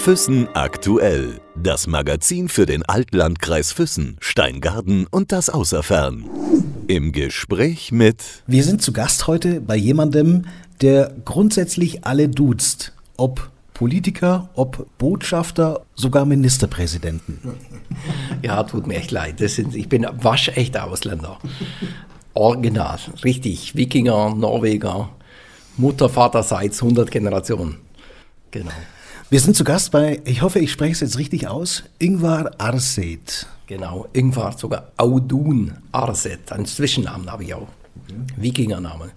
Füssen aktuell. Das Magazin für den Altlandkreis Füssen, Steingarten und das Außerfern. Im Gespräch mit. Wir sind zu Gast heute bei jemandem, der grundsätzlich alle duzt. Ob Politiker, ob Botschafter, sogar Ministerpräsidenten. Ja, tut mir echt leid. Das sind, ich bin waschechter Ausländer. Original, richtig. Wikinger, Norweger, Mutter, Vaterseits, 100 Generationen. Genau. Wir sind zu Gast bei, ich hoffe, ich spreche es jetzt richtig aus, Ingvar Arset. Genau, Ingvar, sogar Audun Arset, ein Zwischennamen habe ich auch. Wikingername.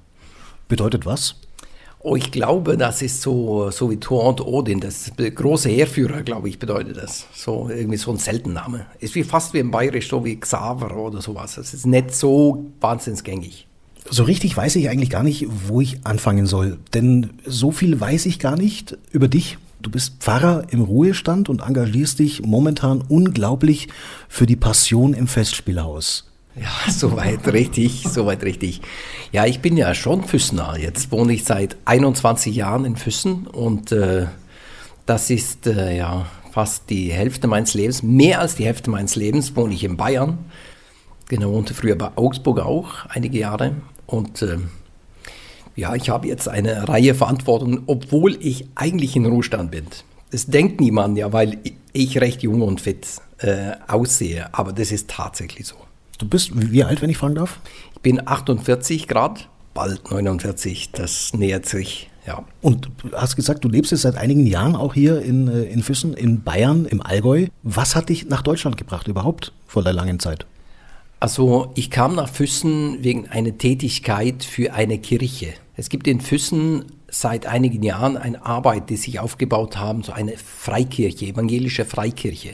Bedeutet was? Oh, ich glaube, das ist so, so wie Thor und Odin, das große Heerführer, glaube ich, bedeutet das. So irgendwie so ein Seltenname. Ist wie fast wie im Bayerisch, so wie Xaver oder sowas. Das ist nicht so wahnsinnsgängig. So richtig weiß ich eigentlich gar nicht, wo ich anfangen soll. Denn so viel weiß ich gar nicht über dich. Du bist Pfarrer im Ruhestand und engagierst dich momentan unglaublich für die Passion im Festspielhaus. Ja, soweit richtig, soweit richtig. Ja, ich bin ja schon Füssener. Jetzt wohne ich seit 21 Jahren in Füssen und äh, das ist äh, ja fast die Hälfte meines Lebens, mehr als die Hälfte meines Lebens wohne ich in Bayern. Genau, wohnte früher bei Augsburg auch einige Jahre und äh, ja, ich habe jetzt eine Reihe Verantwortungen, obwohl ich eigentlich in Ruhestand bin. Das denkt niemand ja, weil ich recht jung und fit äh, aussehe, aber das ist tatsächlich so. Du bist wie alt, wenn ich fragen darf? Ich bin 48 Grad, bald 49, das nähert sich. Ja. Und du hast gesagt, du lebst jetzt seit einigen Jahren auch hier in, äh, in Füssen, in Bayern, im Allgäu. Was hat dich nach Deutschland gebracht überhaupt vor der langen Zeit? Also ich kam nach Füssen wegen einer Tätigkeit für eine Kirche. Es gibt in Füssen seit einigen Jahren eine Arbeit, die sich aufgebaut haben, so eine Freikirche, evangelische Freikirche.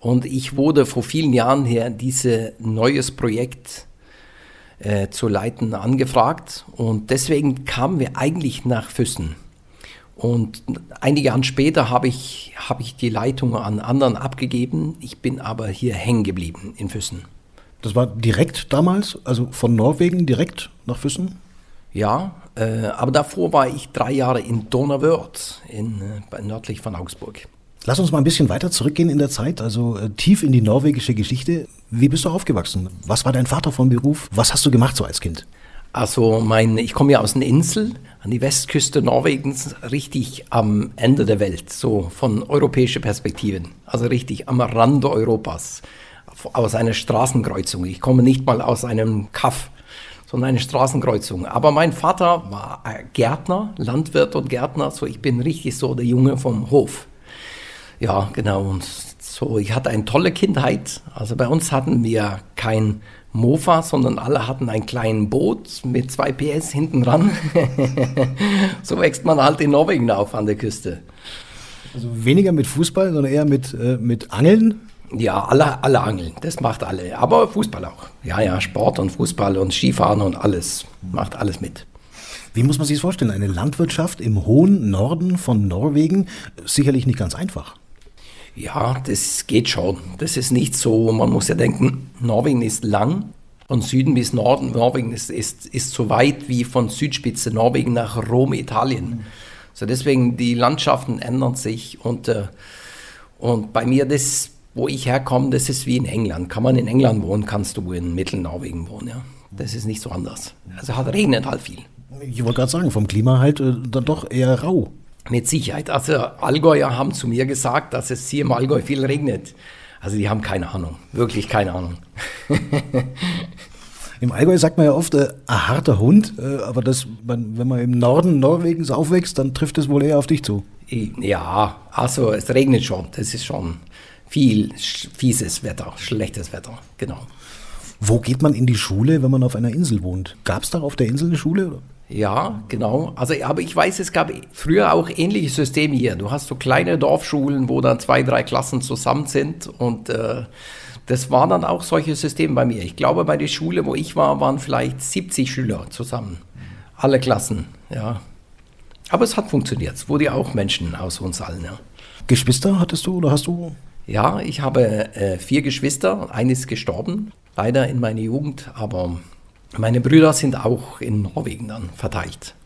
Und ich wurde vor vielen Jahren her dieses neues Projekt äh, zu leiten angefragt und deswegen kamen wir eigentlich nach Füssen. Und einige Jahre später habe ich, hab ich die Leitung an anderen abgegeben. Ich bin aber hier hängen geblieben in Füssen. Das war direkt damals, also von Norwegen direkt nach Füssen? Ja, äh, aber davor war ich drei Jahre in Donauwörth, in, äh, nördlich von Augsburg. Lass uns mal ein bisschen weiter zurückgehen in der Zeit, also äh, tief in die norwegische Geschichte. Wie bist du aufgewachsen? Was war dein Vater von Beruf? Was hast du gemacht so als Kind? Also mein, ich komme ja aus einer Insel an die Westküste Norwegens, richtig am Ende der Welt, so von europäischer Perspektive, also richtig am Rande Europas aus einer Straßenkreuzung. Ich komme nicht mal aus einem Kaff, sondern eine Straßenkreuzung. Aber mein Vater war Gärtner, Landwirt und Gärtner, so ich bin richtig so der Junge vom Hof. Ja, genau. Und so, ich hatte eine tolle Kindheit. Also bei uns hatten wir kein Mofa, sondern alle hatten ein kleines Boot mit zwei PS hinten dran. so wächst man halt in Norwegen auf an der Küste. Also weniger mit Fußball, sondern eher mit, äh, mit Angeln? Ja, alle, alle angeln, das macht alle. Aber Fußball auch. Ja, ja, Sport und Fußball und Skifahren und alles, macht alles mit. Wie muss man sich das vorstellen? Eine Landwirtschaft im hohen Norden von Norwegen? Sicherlich nicht ganz einfach. Ja, das geht schon. Das ist nicht so, man muss ja denken, Norwegen ist lang. Von Süden bis Norden, Norwegen ist, ist, ist so weit wie von Südspitze Norwegen nach Rom, Italien. So deswegen, die Landschaften ändern sich und, äh, und bei mir, das wo ich herkomme, das ist wie in England. Kann man in England wohnen, kannst du in Mittelnorwegen wohnen. Ja. Das ist nicht so anders. Also hat regnet halt viel. Ich wollte gerade sagen, vom Klima halt äh, dann doch eher rau. Mit Sicherheit. Also Allgäuer haben zu mir gesagt, dass es hier im Allgäu viel regnet. Also die haben keine Ahnung, wirklich keine Ahnung. Im Allgäu sagt man ja oft, äh, ein harter Hund, äh, aber das, man, wenn man im Norden Norwegens aufwächst, dann trifft es wohl eher auf dich zu. Ja, also es regnet schon, das ist schon viel fieses Wetter, schlechtes Wetter, genau. Wo geht man in die Schule, wenn man auf einer Insel wohnt? Gab es da auf der Insel eine Schule? Oder? Ja, genau. Also, aber ich weiß, es gab früher auch ähnliche Systeme hier. Du hast so kleine Dorfschulen, wo dann zwei, drei Klassen zusammen sind und äh, das war dann auch solche Systeme bei mir. Ich glaube, bei der Schule, wo ich war, waren vielleicht 70 Schüler zusammen. Alle Klassen, ja. Aber es hat funktioniert. Es wurde ja auch Menschen aus uns allen, ja. Geschwister hattest du oder hast du? Ja, ich habe äh, vier Geschwister. Eines ist gestorben, leider in meiner Jugend, aber meine Brüder sind auch in Norwegen dann verteilt.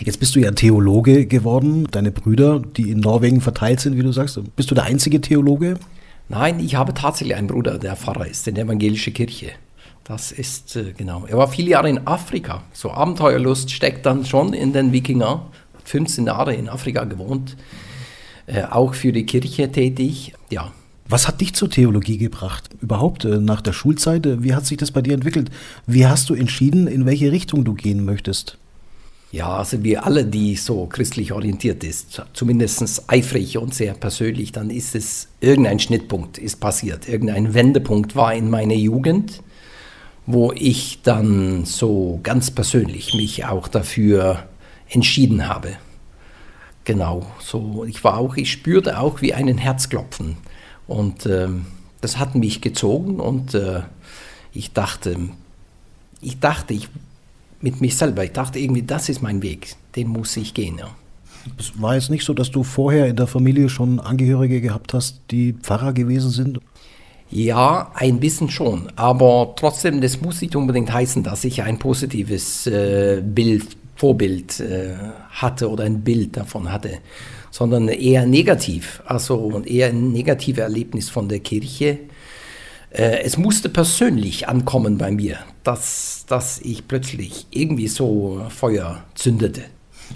Jetzt bist du ja Theologe geworden. Deine Brüder, die in Norwegen verteilt sind, wie du sagst. Bist du der einzige Theologe? Nein, ich habe tatsächlich einen Bruder, der Pfarrer ist in der evangelischen Kirche. Das ist äh, genau. Er war viele Jahre in Afrika. So Abenteuerlust steckt dann schon in den Wikinger. 15 Jahre in Afrika gewohnt. Äh, auch für die Kirche tätig. Ja. Was hat dich zur Theologie gebracht? Überhaupt äh, nach der Schulzeit? Äh, wie hat sich das bei dir entwickelt? Wie hast du entschieden, in welche Richtung du gehen möchtest? Ja, also wir alle, die so christlich orientiert ist, zumindest eifrig und sehr persönlich, dann ist es irgendein Schnittpunkt ist passiert, irgendein Wendepunkt war in meiner Jugend wo ich dann so ganz persönlich mich auch dafür entschieden habe. Genau, so ich war auch, ich spürte auch wie einen Herzklopfen und äh, das hat mich gezogen und äh, ich dachte, ich dachte, ich mit mich selber, ich dachte irgendwie, das ist mein Weg, den muss ich gehen. Ja. Es war jetzt nicht so, dass du vorher in der Familie schon Angehörige gehabt hast, die Pfarrer gewesen sind? Ja, ein bisschen schon. Aber trotzdem, das muss nicht unbedingt heißen, dass ich ein positives äh, Bild, Vorbild äh, hatte oder ein Bild davon hatte, sondern eher negativ. Also eher ein negatives Erlebnis von der Kirche. Äh, es musste persönlich ankommen bei mir, dass, dass ich plötzlich irgendwie so Feuer zündete.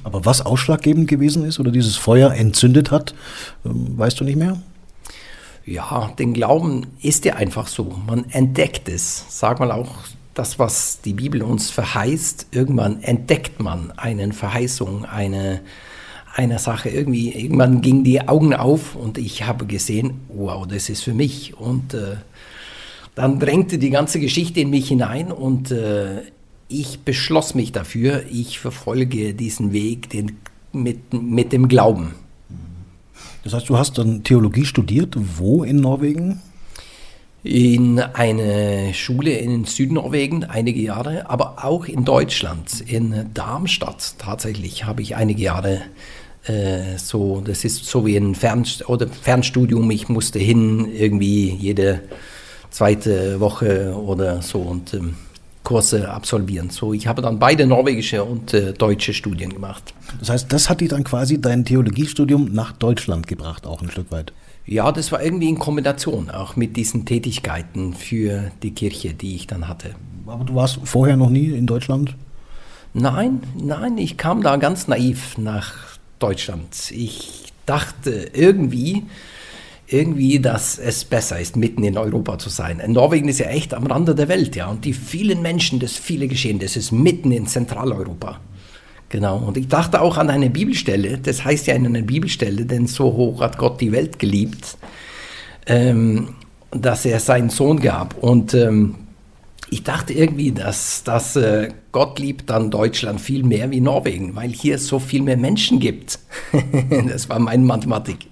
Aber was ausschlaggebend gewesen ist oder dieses Feuer entzündet hat, ähm, weißt du nicht mehr? Ja, den Glauben ist ja einfach so. Man entdeckt es. Sag mal auch das, was die Bibel uns verheißt. Irgendwann entdeckt man eine Verheißung, eine, eine Sache. Irgendwie, irgendwann gingen die Augen auf und ich habe gesehen, wow, das ist für mich. Und äh, dann drängte die ganze Geschichte in mich hinein und äh, ich beschloss mich dafür, ich verfolge diesen Weg den, mit, mit dem Glauben. Das heißt, du hast dann Theologie studiert. Wo in Norwegen? In eine Schule in Südnorwegen einige Jahre, aber auch in Deutschland, in Darmstadt tatsächlich habe ich einige Jahre äh, so, das ist so wie ein Fern oder Fernstudium, ich musste hin irgendwie jede zweite Woche oder so und ähm, Kurse absolvieren. So, ich habe dann beide norwegische und äh, deutsche Studien gemacht. Das heißt, das hat dich dann quasi dein Theologiestudium nach Deutschland gebracht, auch ein Stück weit. Ja, das war irgendwie in Kombination auch mit diesen Tätigkeiten für die Kirche, die ich dann hatte. Aber du warst vorher noch nie in Deutschland? Nein, nein, ich kam da ganz naiv nach Deutschland. Ich dachte irgendwie, irgendwie, dass es besser ist, mitten in Europa zu sein. Norwegen ist ja echt am Rande der Welt, ja. Und die vielen Menschen, das viele Geschehen, das ist mitten in Zentraleuropa. Genau. Und ich dachte auch an eine Bibelstelle, das heißt ja in einer Bibelstelle, denn so hoch hat Gott die Welt geliebt, ähm, dass er seinen Sohn gab. Und ähm, ich dachte irgendwie, dass, dass äh, Gott liebt dann Deutschland viel mehr wie Norwegen, weil hier so viel mehr Menschen gibt. das war meine Mathematik.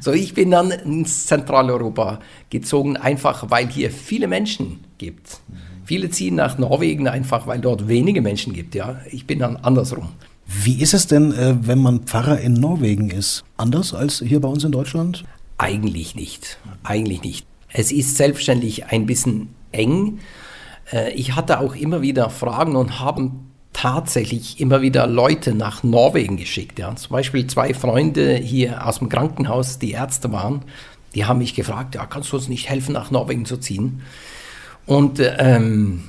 so, ich bin dann ins Zentraleuropa gezogen, einfach weil hier viele Menschen gibt. Viele ziehen nach Norwegen einfach, weil dort wenige Menschen gibt. Ja, ich bin dann andersrum. Wie ist es denn, äh, wenn man Pfarrer in Norwegen ist? Anders als hier bei uns in Deutschland? Eigentlich nicht. Eigentlich nicht. Es ist selbstverständlich ein bisschen eng äh, ich hatte auch immer wieder Fragen und haben tatsächlich immer wieder Leute nach Norwegen geschickt. Ja. Zum Beispiel zwei Freunde hier aus dem Krankenhaus, die Ärzte waren, die haben mich gefragt, ja, kannst du uns nicht helfen, nach Norwegen zu ziehen? Und ähm,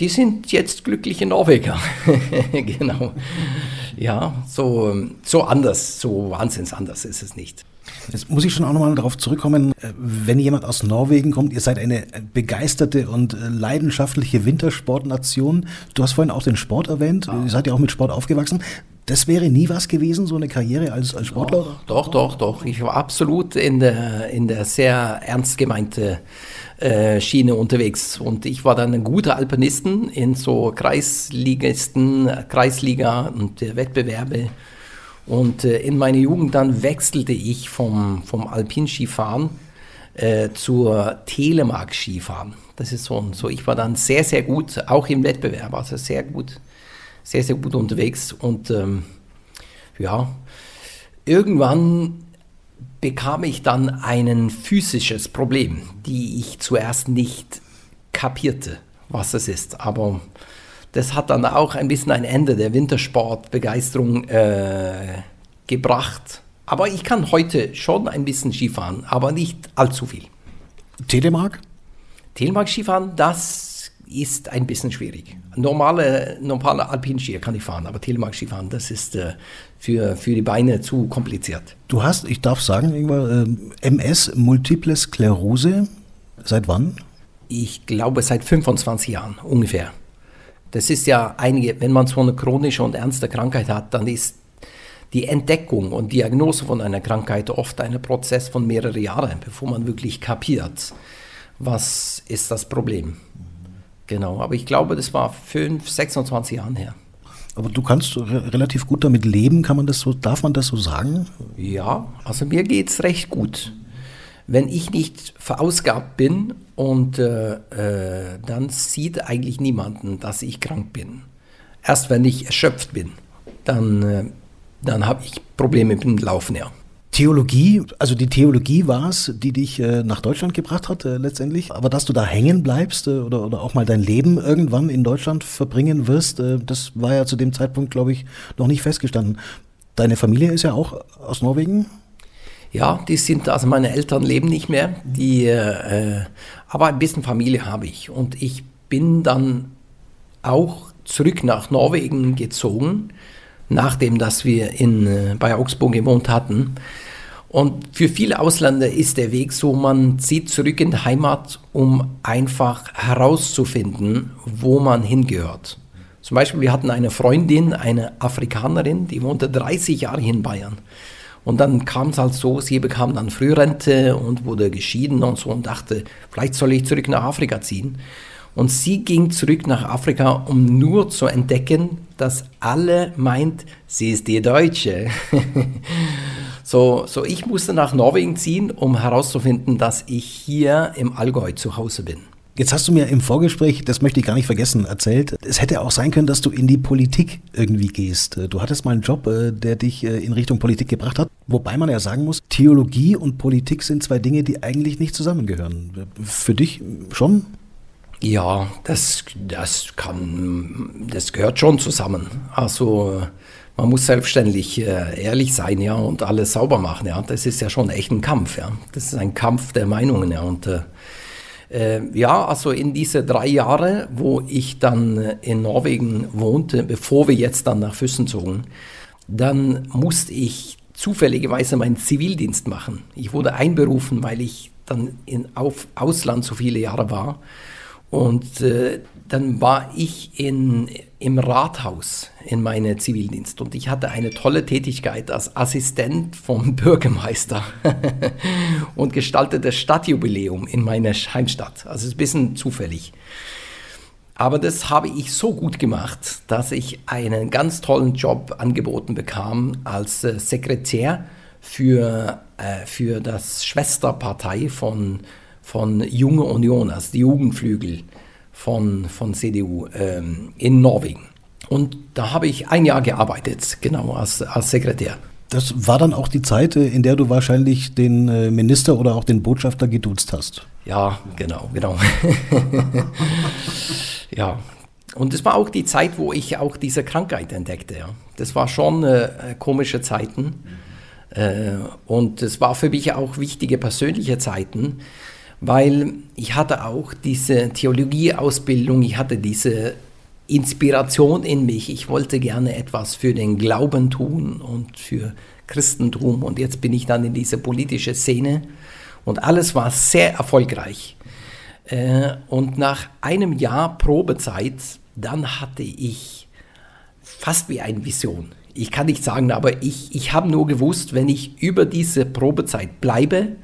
die sind jetzt glückliche Norweger. genau. Ja, so, so anders, so wahnsinns anders ist es nicht. Jetzt muss ich schon auch nochmal darauf zurückkommen, äh, wenn jemand aus Norwegen kommt, ihr seid eine begeisterte und äh, leidenschaftliche Wintersportnation. Du hast vorhin auch den Sport erwähnt, ihr seid ja auch mit Sport aufgewachsen. Das wäre nie was gewesen, so eine Karriere als, als Sportler? Doch, doch, doch, doch. Ich war absolut in der, in der sehr ernst gemeinte äh, Schiene unterwegs. Und ich war dann ein guter Alpinisten in so Kreisligisten, Kreisliga und Wettbewerbe und äh, in meiner Jugend dann wechselte ich vom, vom Alpinskifahren äh, zur Telemark-Skifahren. Das ist so, so, ich war dann sehr, sehr gut, auch im Wettbewerb, also sehr gut, sehr, sehr gut unterwegs. Und ähm, ja, irgendwann bekam ich dann ein physisches Problem, die ich zuerst nicht kapierte, was es ist. Aber das hat dann auch ein bisschen ein Ende der Wintersportbegeisterung äh, gebracht. Aber ich kann heute schon ein bisschen Skifahren, aber nicht allzu viel. Telemark? Telemark Skifahren, das ist ein bisschen schwierig. Normale, normale Alpinskier kann ich fahren, aber Telemark Skifahren, das ist äh, für, für die Beine zu kompliziert. Du hast, ich darf sagen, Ingmar, äh, MS, Multiple Sklerose. Seit wann? Ich glaube seit 25 Jahren ungefähr. Das ist ja einige, wenn man so eine chronische und ernste Krankheit hat, dann ist die Entdeckung und Diagnose von einer Krankheit oft ein Prozess von mehreren Jahren, bevor man wirklich kapiert, was ist das Problem. Genau, aber ich glaube, das war 5, 26 Jahre her. Aber du kannst re relativ gut damit leben, kann man das so, darf man das so sagen? Ja, also mir geht es recht gut. Wenn ich nicht verausgabt bin und äh, äh, dann sieht eigentlich niemanden, dass ich krank bin. Erst wenn ich erschöpft bin, dann, äh, dann habe ich Probleme mit dem Laufen, ja. Theologie, also die Theologie war es, die dich äh, nach Deutschland gebracht hat äh, letztendlich. Aber dass du da hängen bleibst äh, oder, oder auch mal dein Leben irgendwann in Deutschland verbringen wirst, äh, das war ja zu dem Zeitpunkt, glaube ich, noch nicht festgestanden. Deine Familie ist ja auch aus Norwegen? Ja, die sind, also meine Eltern leben nicht mehr, die, äh, aber ein bisschen Familie habe ich. Und ich bin dann auch zurück nach Norwegen gezogen, nachdem dass wir in, äh, bei Augsburg gewohnt hatten. Und für viele Ausländer ist der Weg so, man zieht zurück in die Heimat, um einfach herauszufinden, wo man hingehört. Zum Beispiel, wir hatten eine Freundin, eine Afrikanerin, die wohnte 30 Jahre in Bayern. Und dann kam es halt so, sie bekam dann Frührente und wurde geschieden und so und dachte, vielleicht soll ich zurück nach Afrika ziehen. Und sie ging zurück nach Afrika, um nur zu entdecken, dass alle meint, sie ist die Deutsche. so, so ich musste nach Norwegen ziehen, um herauszufinden, dass ich hier im Allgäu zu Hause bin. Jetzt hast du mir im Vorgespräch, das möchte ich gar nicht vergessen, erzählt, es hätte auch sein können, dass du in die Politik irgendwie gehst. Du hattest mal einen Job, äh, der dich äh, in Richtung Politik gebracht hat, wobei man ja sagen muss, Theologie und Politik sind zwei Dinge, die eigentlich nicht zusammengehören. Für dich schon? Ja, das, das kann, das gehört schon zusammen. Also man muss selbstständig äh, ehrlich sein, ja, und alles sauber machen, ja. Das ist ja schon echt ein Kampf, ja. Das ist ein Kampf der Meinungen, ja. Und äh, äh, ja, also in diese drei Jahre, wo ich dann äh, in Norwegen wohnte, bevor wir jetzt dann nach Füssen zogen, dann musste ich zufälligerweise meinen Zivildienst machen. Ich wurde einberufen, weil ich dann in auf Ausland so viele Jahre war. Und äh, dann war ich in, im Rathaus in meinem Zivildienst und ich hatte eine tolle Tätigkeit als Assistent vom Bürgermeister und gestaltete Stadtjubiläum in meiner Heimstadt. Also ein bisschen zufällig. Aber das habe ich so gut gemacht, dass ich einen ganz tollen Job angeboten bekam als äh, Sekretär für, äh, für das Schwesterpartei von, von Junge Union, also die Jugendflügel von, von CDU ähm, in Norwegen. Und da habe ich ein Jahr gearbeitet, genau als, als Sekretär. Das war dann auch die Zeit, äh, in der du wahrscheinlich den äh, Minister oder auch den Botschafter geduzt hast. Ja, genau, genau. ja. Und es war auch die Zeit, wo ich auch diese Krankheit entdeckte. Ja. Das war schon äh, komische Zeiten. Äh, und es war für mich auch wichtige persönliche Zeiten, weil ich hatte auch diese Theologieausbildung, ich hatte diese Inspiration in mich. Ich wollte gerne etwas für den Glauben tun und für Christentum und jetzt bin ich dann in diese politische Szene und alles war sehr erfolgreich. Äh, und nach einem Jahr Probezeit, dann hatte ich fast wie eine Vision. Ich kann nicht sagen, aber ich, ich habe nur gewusst, wenn ich über diese Probezeit bleibe,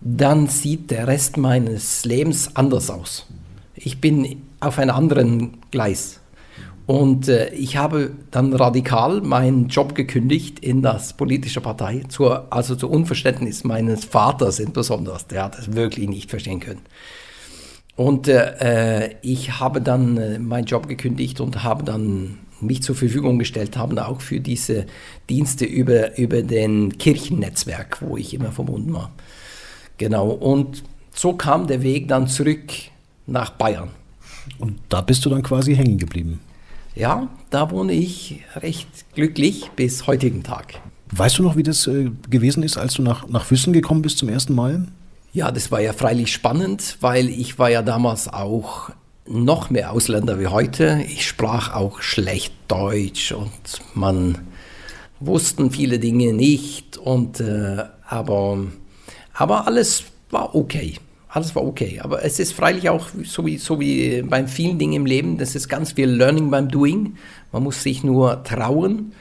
dann sieht der Rest meines Lebens anders aus. Ich bin auf einem anderen Gleis. Und äh, ich habe dann radikal meinen Job gekündigt in das politische Partei, zur, also zu Unverständnis meines Vaters insbesondere. Der hat es wirklich nicht verstehen können. Und äh, äh ich habe dann äh, meinen Job gekündigt und habe dann mich zur Verfügung gestellt, haben auch für diese Dienste über, über den Kirchennetzwerk, wo ich immer verbunden war. Genau, und so kam der Weg dann zurück nach Bayern. Und da bist du dann quasi hängen geblieben. Ja, da wohne ich recht glücklich bis heutigen Tag. Weißt du noch, wie das äh, gewesen ist, als du nach, nach Füssen gekommen bist zum ersten Mal? Ja, das war ja freilich spannend, weil ich war ja damals auch noch mehr Ausländer wie heute. Ich sprach auch schlecht Deutsch und man wussten viele Dinge nicht und äh, aber aber alles war okay. Alles war okay. Aber es ist freilich auch so wie, so wie bei vielen Dingen im Leben, das ist ganz viel Learning beim Doing. Man muss sich nur trauen,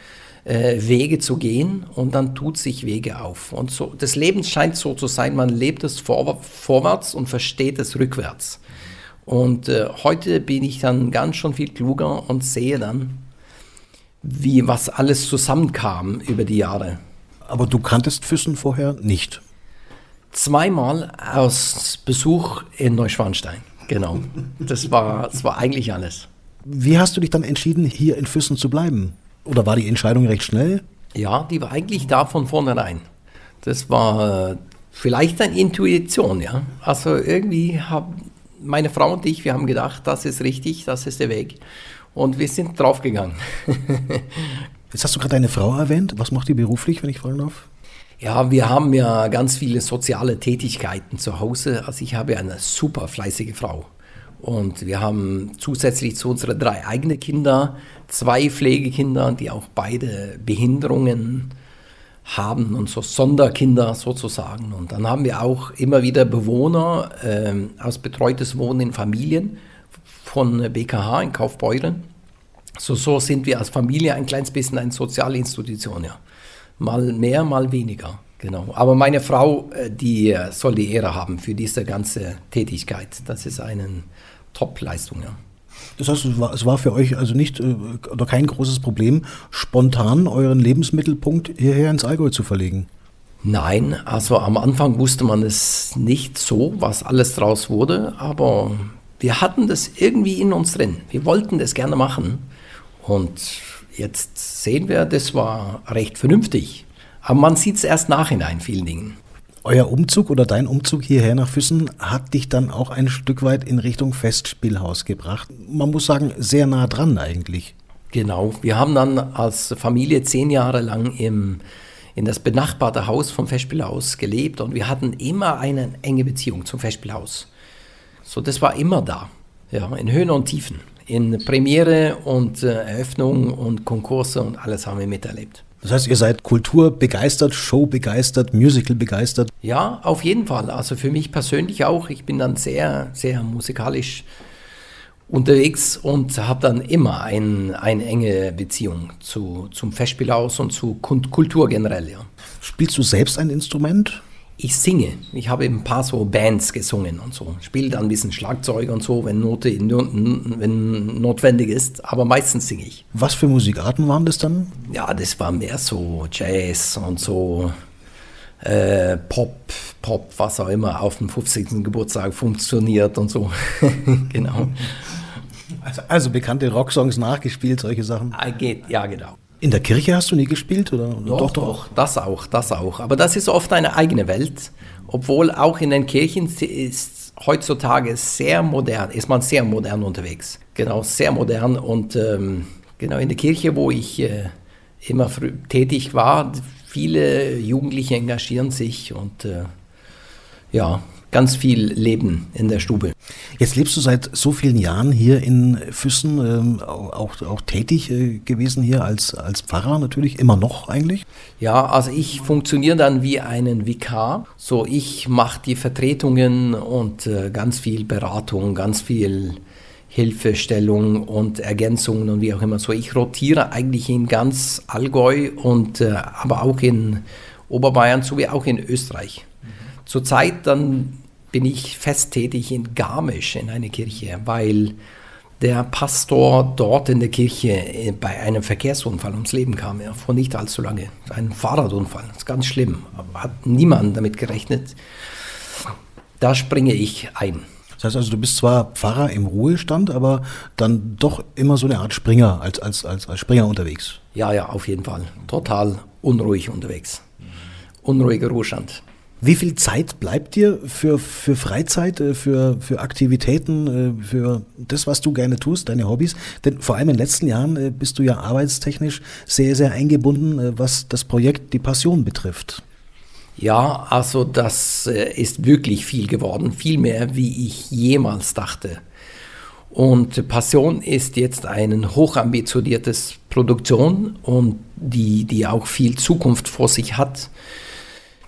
äh, Wege zu gehen und dann tut sich Wege auf. Und so, das Leben scheint so zu sein, man lebt es vor, vorwärts und versteht es rückwärts. Und äh, heute bin ich dann ganz schon viel kluger und sehe dann, wie was alles zusammenkam über die Jahre. Aber du kanntest Füssen vorher nicht. Zweimal aus Besuch in Neuschwanstein. Genau. Das war, das war eigentlich alles. Wie hast du dich dann entschieden, hier in Füssen zu bleiben? Oder war die Entscheidung recht schnell? Ja, die war eigentlich da von vornherein. Das war äh, vielleicht eine Intuition, ja. Also irgendwie haben meine Frau und ich, wir haben gedacht, das ist richtig, das ist der Weg. Und wir sind draufgegangen. Jetzt hast du gerade deine Frau erwähnt. Was macht die beruflich, wenn ich fragen darf? Ja, wir haben ja ganz viele soziale Tätigkeiten zu Hause. Also ich habe eine super fleißige Frau. Und wir haben zusätzlich zu unseren drei eigenen Kinder zwei Pflegekinder, die auch beide Behinderungen haben und so Sonderkinder sozusagen. Und dann haben wir auch immer wieder Bewohner äh, aus betreutes Wohnen in Familien von BKH in Kaufbeuren. So, so sind wir als Familie ein kleines bisschen eine soziale Institution, ja mal mehr, mal weniger. Genau. Aber meine Frau, äh, die äh, soll die Ehre haben für diese ganze Tätigkeit. Das ist eine Top-Leistung, ja. Das heißt, es war, für euch also nicht äh, oder kein großes Problem, spontan euren Lebensmittelpunkt hierher ins Allgäu zu verlegen? Nein, also am Anfang wusste man es nicht so, was alles draus wurde, aber wir hatten das irgendwie in uns drin. Wir wollten das gerne machen und Jetzt sehen wir, das war recht vernünftig. Aber man sieht es erst nachhinein, vielen Dingen. Euer Umzug oder dein Umzug hierher nach Füssen hat dich dann auch ein Stück weit in Richtung Festspielhaus gebracht. Man muss sagen, sehr nah dran eigentlich. Genau. Wir haben dann als Familie zehn Jahre lang im, in das benachbarte Haus vom Festspielhaus gelebt und wir hatten immer eine enge Beziehung zum Festspielhaus. So, das war immer da. Ja, in Höhen und Tiefen in Premiere und äh, Eröffnung und Konkurse und alles haben wir miterlebt. Das heißt, ihr seid kulturbegeistert, showbegeistert, Musical begeistert? Ja, auf jeden Fall. Also für mich persönlich auch. Ich bin dann sehr, sehr musikalisch unterwegs und habe dann immer ein, eine enge Beziehung zu, zum Festspielhaus und zu Kultur generell. Ja. Spielst du selbst ein Instrument? Ich singe. Ich habe ein paar so Bands gesungen und so. Spiele dann ein bisschen Schlagzeug und so, wenn, Note, wenn notwendig ist. Aber meistens singe ich. Was für Musikarten waren das dann? Ja, das war mehr so Jazz und so äh, Pop, Pop, was auch immer auf dem 50. Geburtstag funktioniert und so. genau. Also, also bekannte Rocksongs nachgespielt, solche Sachen? Ah, geht, ja, genau. In der Kirche hast du nie gespielt? Oder? Doch, doch, doch, das auch, das auch. Aber das ist oft eine eigene Welt. Obwohl auch in den Kirchen ist heutzutage sehr modern, ist man sehr modern unterwegs. Genau, sehr modern. Und ähm, genau in der Kirche, wo ich äh, immer tätig war, viele Jugendliche engagieren sich und äh, ja, ganz viel Leben in der Stube. Jetzt lebst du seit so vielen Jahren hier in Füssen, ähm, auch, auch tätig äh, gewesen hier als, als Pfarrer natürlich, immer noch eigentlich? Ja, also ich funktioniere dann wie einen Vikar. So, ich mache die Vertretungen und äh, ganz viel Beratung, ganz viel Hilfestellung und Ergänzungen und wie auch immer. So, ich rotiere eigentlich in ganz Allgäu und äh, aber auch in Oberbayern sowie auch in Österreich. Zurzeit dann bin ich fest tätig in Garmisch in einer Kirche, weil der Pastor dort in der Kirche äh, bei einem Verkehrsunfall ums Leben kam, ja, vor nicht allzu lange. Ein Fahrradunfall, das ist ganz schlimm. Hat niemand damit gerechnet. Da springe ich ein. Das heißt also, du bist zwar Pfarrer im Ruhestand, aber dann doch immer so eine Art Springer, als, als, als, als Springer unterwegs. Ja, ja, auf jeden Fall. Total unruhig unterwegs. Unruhiger Ruhestand. Wie viel Zeit bleibt dir für, für Freizeit, äh, für, für Aktivitäten, äh, für das, was du gerne tust, deine Hobbys? Denn vor allem in den letzten Jahren äh, bist du ja arbeitstechnisch sehr, sehr eingebunden, was das Projekt Die Passion betrifft. Ja, also das ist wirklich viel geworden, viel mehr, wie ich jemals dachte. Und Passion ist jetzt ein hochambitioniertes Produktion und die, die auch viel Zukunft vor sich hat.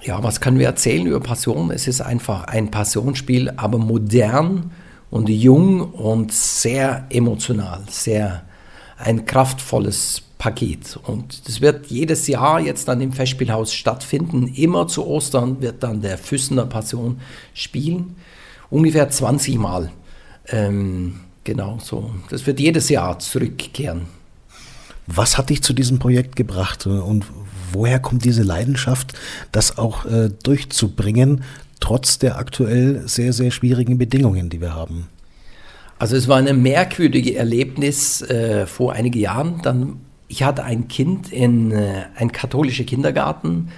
Ja, was können wir erzählen über Passion? Es ist einfach ein Passionsspiel, aber modern und jung und sehr emotional, sehr ein kraftvolles Paket. Und das wird jedes Jahr jetzt dann im Festspielhaus stattfinden. Immer zu Ostern wird dann der Füssener Passion spielen. Ungefähr 20 Mal. Ähm, genau so. Das wird jedes Jahr zurückkehren. Was hat dich zu diesem Projekt gebracht und woher kommt diese Leidenschaft, das auch äh, durchzubringen, trotz der aktuell sehr, sehr schwierigen Bedingungen, die wir haben? Also es war ein merkwürdiges Erlebnis äh, vor einigen Jahren. Dann, ich hatte ein Kind in äh, einem katholischen Kindergarten,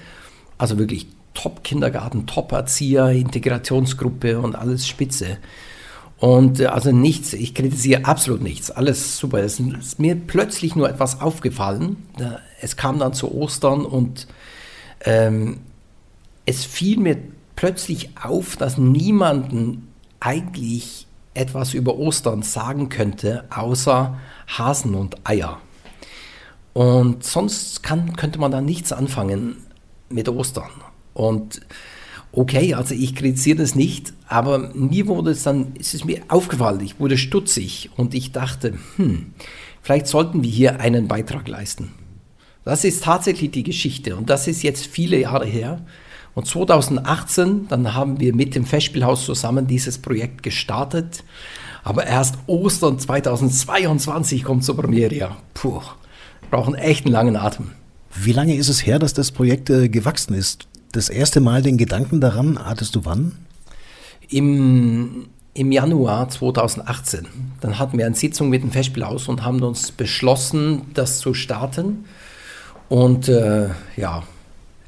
also wirklich Top-Kindergarten, Top-Erzieher, Integrationsgruppe und alles spitze. Und äh, also nichts, ich kritisiere absolut nichts, alles super. Es ist mir plötzlich nur etwas aufgefallen. Es kam dann zu Ostern und ähm, es fiel mir plötzlich auf, dass niemanden eigentlich etwas über Ostern sagen könnte, außer Hasen und Eier. Und sonst kann, könnte man da nichts anfangen mit Ostern. Und okay, also ich kritisiere das nicht, aber mir wurde es dann, es ist mir aufgefallen, ich wurde stutzig und ich dachte, hm, vielleicht sollten wir hier einen Beitrag leisten. Das ist tatsächlich die Geschichte und das ist jetzt viele Jahre her. Und 2018, dann haben wir mit dem Festspielhaus zusammen dieses Projekt gestartet. Aber erst Ostern 2022 kommt zur Premiere. Ja, puh, brauchen echt einen langen Atem. Wie lange ist es her, dass das Projekt äh, gewachsen ist? Das erste Mal den Gedanken daran hattest du wann? Im, Im Januar 2018. Dann hatten wir eine Sitzung mit dem Festspielhaus und haben uns beschlossen, das zu starten. Und äh, ja,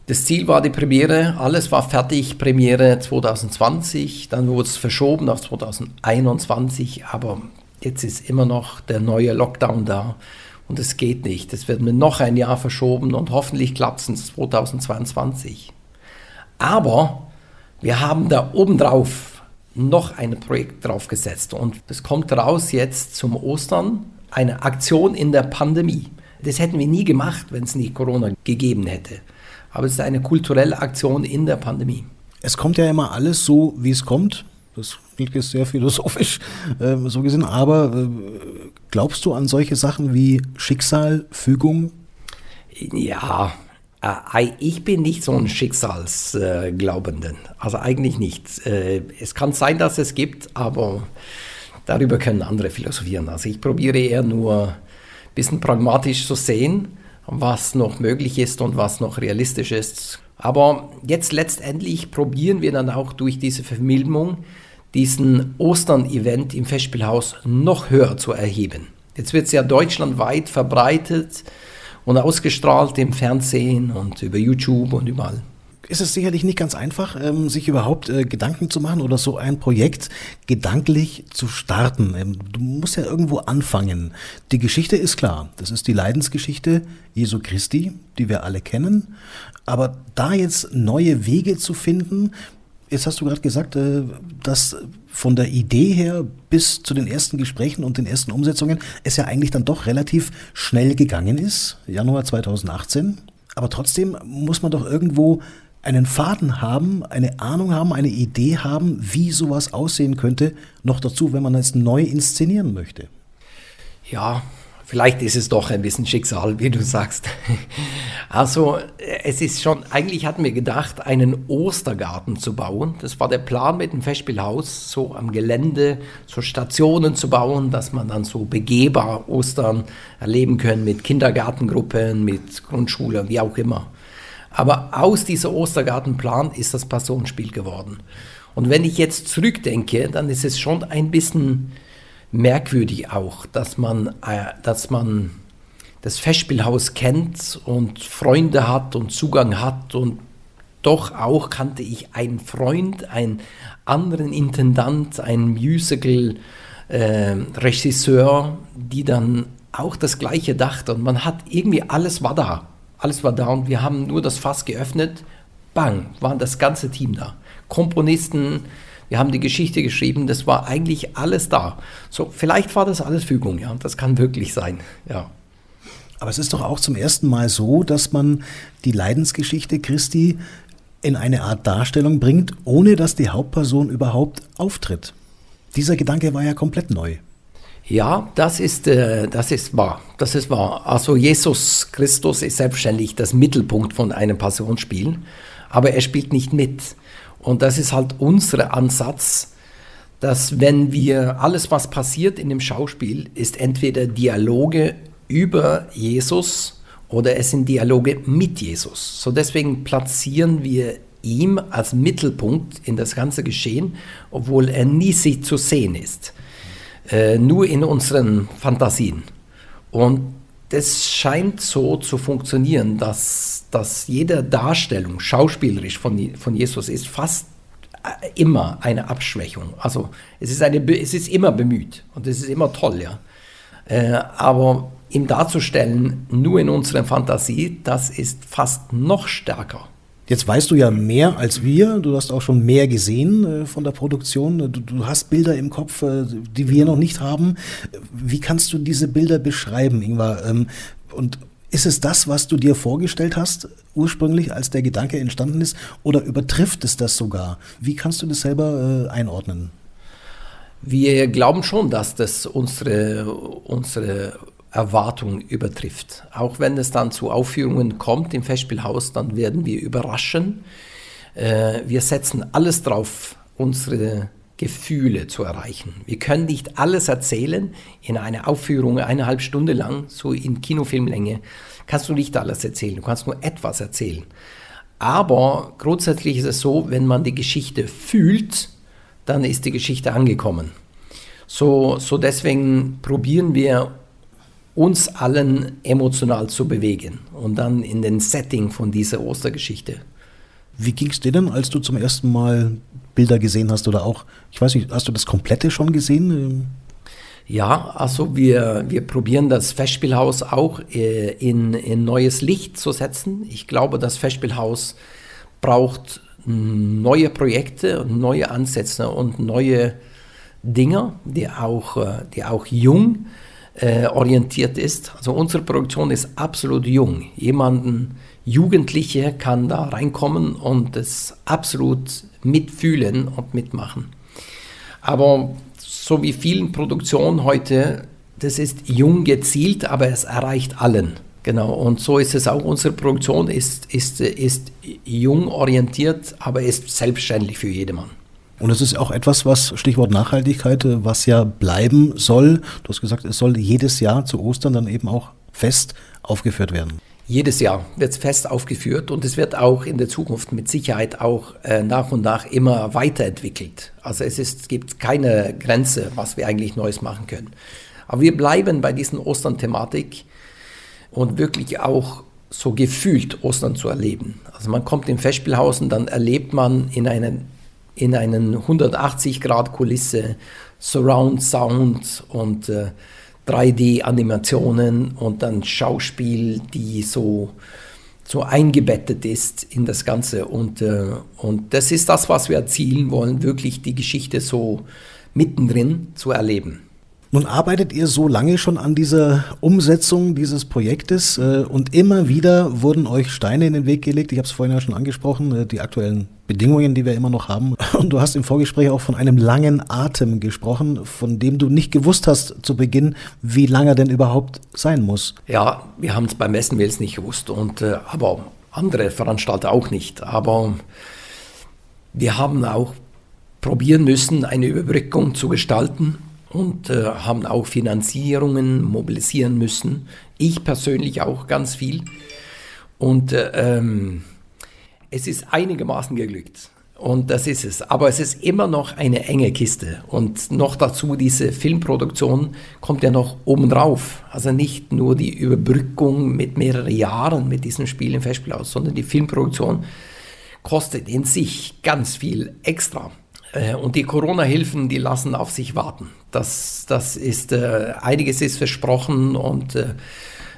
das Ziel war die Premiere, alles war fertig, Premiere 2020, dann wurde es verschoben auf 2021, aber jetzt ist immer noch der neue Lockdown da und es geht nicht. Es wird mir noch ein Jahr verschoben und hoffentlich klappt es 2022. Aber wir haben da obendrauf noch ein Projekt draufgesetzt und es kommt raus jetzt zum Ostern, eine Aktion in der Pandemie. Das hätten wir nie gemacht, wenn es nicht Corona gegeben hätte. Aber es ist eine kulturelle Aktion in der Pandemie. Es kommt ja immer alles so, wie es kommt. Das klingt jetzt sehr philosophisch, äh, so gesehen. Aber äh, glaubst du an solche Sachen wie Schicksal, Fügung? Ja, ich bin nicht so ein Schicksalsglaubenden. Also eigentlich nicht. Äh, es kann sein, dass es gibt, aber darüber können andere philosophieren. Also ich probiere eher nur ein bisschen pragmatisch zu sehen, was noch möglich ist und was noch realistisch ist. Aber jetzt letztendlich probieren wir dann auch durch diese Vermilbung diesen Ostern-Event im Festspielhaus noch höher zu erheben. Jetzt wird es ja deutschlandweit verbreitet und ausgestrahlt im Fernsehen und über YouTube und überall. Ist es sicherlich nicht ganz einfach, ähm, sich überhaupt äh, Gedanken zu machen oder so ein Projekt gedanklich zu starten. Ähm, du musst ja irgendwo anfangen. Die Geschichte ist klar. Das ist die Leidensgeschichte Jesu Christi, die wir alle kennen. Aber da jetzt neue Wege zu finden, Jetzt hast du gerade gesagt, äh, dass von der Idee her bis zu den ersten Gesprächen und den ersten Umsetzungen es ja eigentlich dann doch relativ schnell gegangen ist, Januar 2018. Aber trotzdem muss man doch irgendwo einen Faden haben, eine Ahnung haben, eine Idee haben, wie sowas aussehen könnte. Noch dazu, wenn man es neu inszenieren möchte. Ja, Vielleicht ist es doch ein bisschen Schicksal, wie du sagst. Also es ist schon, eigentlich hatten wir gedacht, einen Ostergarten zu bauen. Das war der Plan mit dem Festspielhaus, so am Gelände so Stationen zu bauen, dass man dann so begehbar Ostern erleben können mit Kindergartengruppen, mit Grundschule, wie auch immer. Aber aus dieser Ostergartenplan ist das Passionsspiel geworden. Und wenn ich jetzt zurückdenke, dann ist es schon ein bisschen merkwürdig auch, dass man, äh, dass man das Festspielhaus kennt und Freunde hat und Zugang hat und doch auch kannte ich einen Freund, einen anderen Intendant, einen Musical-Regisseur, äh, die dann auch das Gleiche dachte. Und man hat irgendwie alles war da. Alles war da und wir haben nur das Fass geöffnet. Bang, war das ganze Team da. Komponisten, wir haben die Geschichte geschrieben, das war eigentlich alles da. So, vielleicht war das alles Fügung, ja, das kann wirklich sein, ja. Aber es ist doch auch zum ersten Mal so, dass man die Leidensgeschichte Christi in eine Art Darstellung bringt, ohne dass die Hauptperson überhaupt auftritt. Dieser Gedanke war ja komplett neu. Ja, das ist, äh, das ist wahr. Das ist wahr. Also Jesus Christus ist selbstverständlich das Mittelpunkt von einem Passionsspiel, aber er spielt nicht mit. Und das ist halt unser Ansatz, dass wenn wir alles, was passiert in dem Schauspiel, ist entweder Dialoge über Jesus oder es sind Dialoge mit Jesus. So deswegen platzieren wir ihm als Mittelpunkt in das ganze Geschehen, obwohl er nie sich zu sehen ist. Äh, nur in unseren Fantasien. Und das scheint so zu funktionieren, dass, dass jede Darstellung schauspielerisch von, von Jesus ist fast äh, immer eine Abschwächung. Also es ist, eine, es ist immer bemüht und es ist immer toll, ja. Äh, aber ihm darzustellen, nur in unserer Fantasie, das ist fast noch stärker. Jetzt weißt du ja mehr als wir. Du hast auch schon mehr gesehen äh, von der Produktion. Du, du, hast Bilder im Kopf, äh, die wir noch nicht haben. Wie kannst du diese Bilder beschreiben, Ingvar? Ähm, und ist es das, was du dir vorgestellt hast, ursprünglich, als der Gedanke entstanden ist? Oder übertrifft es das sogar? Wie kannst du das selber äh, einordnen? Wir glauben schon, dass das unsere, unsere Erwartungen übertrifft. Auch wenn es dann zu Aufführungen kommt im Festspielhaus, dann werden wir überraschen. Äh, wir setzen alles drauf, unsere Gefühle zu erreichen. Wir können nicht alles erzählen in einer Aufführung eineinhalb Stunde lang, so in Kinofilmlänge. Kannst du nicht alles erzählen, du kannst nur etwas erzählen. Aber grundsätzlich ist es so, wenn man die Geschichte fühlt, dann ist die Geschichte angekommen. So, so deswegen probieren wir uns allen emotional zu bewegen und dann in den Setting von dieser Ostergeschichte. Wie ging es dir denn, als du zum ersten Mal Bilder gesehen hast oder auch, ich weiß nicht, hast du das komplette schon gesehen? Ja, also wir, wir probieren das Festspielhaus auch äh, in, in neues Licht zu setzen. Ich glaube, das Festspielhaus braucht neue Projekte, neue Ansätze und neue Dinge, die auch, äh, die auch jung sind äh, orientiert ist. Also unsere Produktion ist absolut jung. Jemanden, Jugendliche kann da reinkommen und es absolut mitfühlen und mitmachen. Aber so wie vielen Produktionen heute, das ist jung gezielt, aber es erreicht allen. Genau, und so ist es auch. Unsere Produktion ist, ist, ist jung orientiert, aber ist selbstständig für jedermann. Und es ist auch etwas, was, Stichwort Nachhaltigkeit, äh, was ja bleiben soll. Du hast gesagt, es soll jedes Jahr zu Ostern dann eben auch fest aufgeführt werden. Jedes Jahr wird es fest aufgeführt und es wird auch in der Zukunft mit Sicherheit auch äh, nach und nach immer weiterentwickelt. Also es, ist, gibt keine Grenze, was wir eigentlich Neues machen können. Aber wir bleiben bei diesen Ostern-Thematik und wirklich auch so gefühlt Ostern zu erleben. Also man kommt im Festspielhaus und dann erlebt man in einen in einen 180-Grad-Kulisse, Surround Sound und äh, 3D-Animationen und dann Schauspiel, die so, so eingebettet ist in das Ganze. Und, äh, und das ist das, was wir erzielen wollen, wirklich die Geschichte so mittendrin zu erleben. Nun arbeitet ihr so lange schon an dieser Umsetzung dieses Projektes äh, und immer wieder wurden euch Steine in den Weg gelegt. Ich habe es vorhin ja schon angesprochen, äh, die aktuellen Bedingungen, die wir immer noch haben. Und du hast im Vorgespräch auch von einem langen Atem gesprochen, von dem du nicht gewusst hast zu Beginn, wie lange er denn überhaupt sein muss. Ja, wir haben es beim Essen Wales nicht gewusst und äh, aber andere Veranstalter auch nicht. Aber wir haben auch probieren müssen, eine Überbrückung zu gestalten und äh, haben auch Finanzierungen mobilisieren müssen. Ich persönlich auch ganz viel. Und äh, ähm, es ist einigermaßen geglückt. Und das ist es. Aber es ist immer noch eine enge Kiste. Und noch dazu, diese Filmproduktion kommt ja noch obendrauf. Also nicht nur die Überbrückung mit mehreren Jahren mit diesem Spiel im Festspielhaus, sondern die Filmproduktion kostet in sich ganz viel extra. Äh, und die Corona-Hilfen, die lassen auf sich warten. Das, das ist, äh, einiges ist versprochen und äh,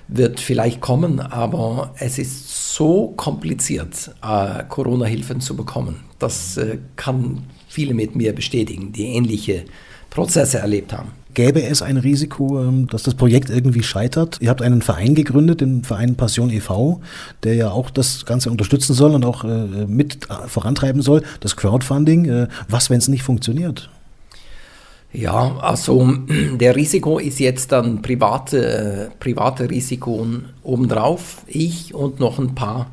wird vielleicht kommen, aber es ist so kompliziert, äh, Corona-Hilfen zu bekommen. Das äh, kann viele mit mir bestätigen, die ähnliche Prozesse erlebt haben. Gäbe es ein Risiko, ähm, dass das Projekt irgendwie scheitert? Ihr habt einen Verein gegründet, den Verein Passion e.V., der ja auch das Ganze unterstützen soll und auch äh, mit vorantreiben soll, das Crowdfunding. Äh, was, wenn es nicht funktioniert? Ja, also der Risiko ist jetzt dann private, private Risiko obendrauf. Ich und noch ein paar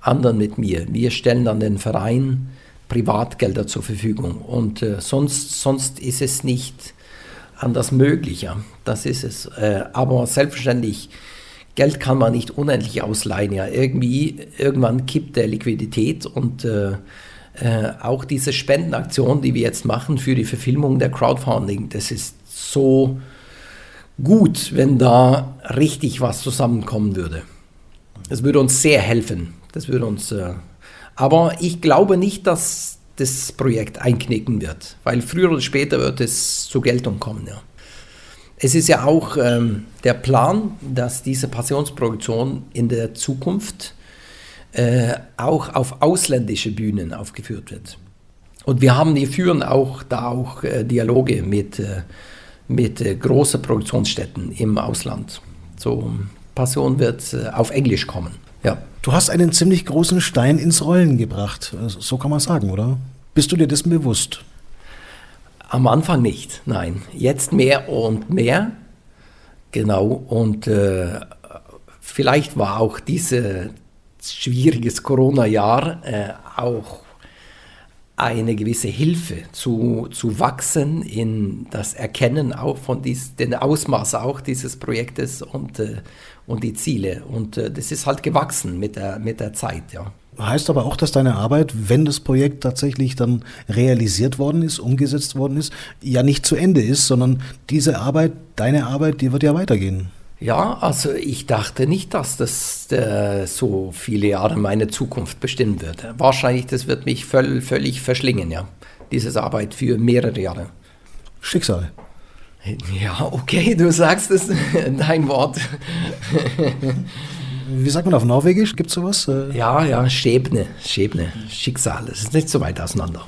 anderen mit mir. Wir stellen dann den Verein Privatgelder zur Verfügung. Und äh, sonst, sonst ist es nicht anders möglich. Ja. Das ist es. Äh, aber selbstverständlich, Geld kann man nicht unendlich ausleihen. Ja. Irgendwie, irgendwann kippt der Liquidität und äh, äh, auch diese Spendenaktion, die wir jetzt machen für die Verfilmung der Crowdfunding, das ist so gut, wenn da richtig was zusammenkommen würde. Das würde uns sehr helfen. Das würde uns. Aber ich glaube nicht, dass das Projekt einknicken wird, weil früher oder später wird es zur Geltung kommen. Ja. Es ist ja auch ähm, der Plan, dass diese Passionsproduktion in der Zukunft äh, auch auf ausländische Bühnen aufgeführt wird. Und wir haben, wir führen auch da auch äh, Dialoge mit, äh, mit äh, großen Produktionsstätten im Ausland. So Passion wird äh, auf Englisch kommen. Ja. Du hast einen ziemlich großen Stein ins Rollen gebracht, so kann man sagen, oder? Bist du dir dessen bewusst? Am Anfang nicht, nein. Jetzt mehr und mehr. Genau. Und äh, vielleicht war auch diese schwieriges Corona-Jahr äh, auch eine gewisse Hilfe zu, zu wachsen in das Erkennen auch von dies, den Ausmaß auch dieses Projektes und, äh, und die Ziele. Und äh, das ist halt gewachsen mit der, mit der Zeit, ja. Heißt aber auch, dass deine Arbeit, wenn das Projekt tatsächlich dann realisiert worden ist, umgesetzt worden ist, ja nicht zu Ende ist, sondern diese Arbeit, deine Arbeit, die wird ja weitergehen. Ja, also ich dachte nicht, dass das äh, so viele Jahre meine Zukunft bestimmen wird. Wahrscheinlich, das wird mich völ völlig verschlingen, ja. Diese Arbeit für mehrere Jahre. Schicksal. Ja, okay, du sagst es, dein Wort. Wie sagt man auf Norwegisch? Gibt es sowas? Äh, ja, ja, Schäbne, Schäbne, Schicksal. Es ist nicht so weit auseinander.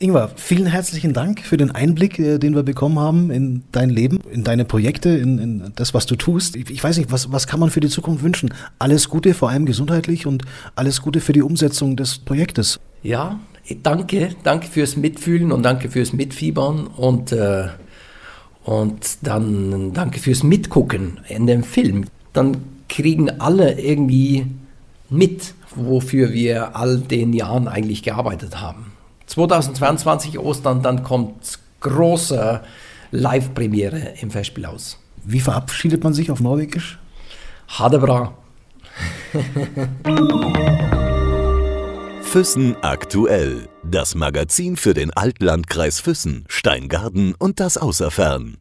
Ingvar, vielen herzlichen Dank für den Einblick, äh, den wir bekommen haben in dein Leben, in deine Projekte, in, in das, was du tust. Ich, ich, weiß nicht, was, was kann man für die Zukunft wünschen? Alles Gute, vor allem gesundheitlich und alles Gute für die Umsetzung des Projektes. Ja, danke, danke fürs Mitfühlen und danke fürs Mitfiebern und, äh, und dann danke fürs Mitgucken in dem Film. Dann kriegen alle irgendwie mit, wofür wir all den Jahren eigentlich gearbeitet haben. 2022 Ostern, dann kommt große Live-Premiere im Festspielhaus. Wie verabschiedet man sich auf Norwegisch? Hadebra. Füssen aktuell. Das Magazin für den Altlandkreis Füssen, Steingarten und das Außerfern.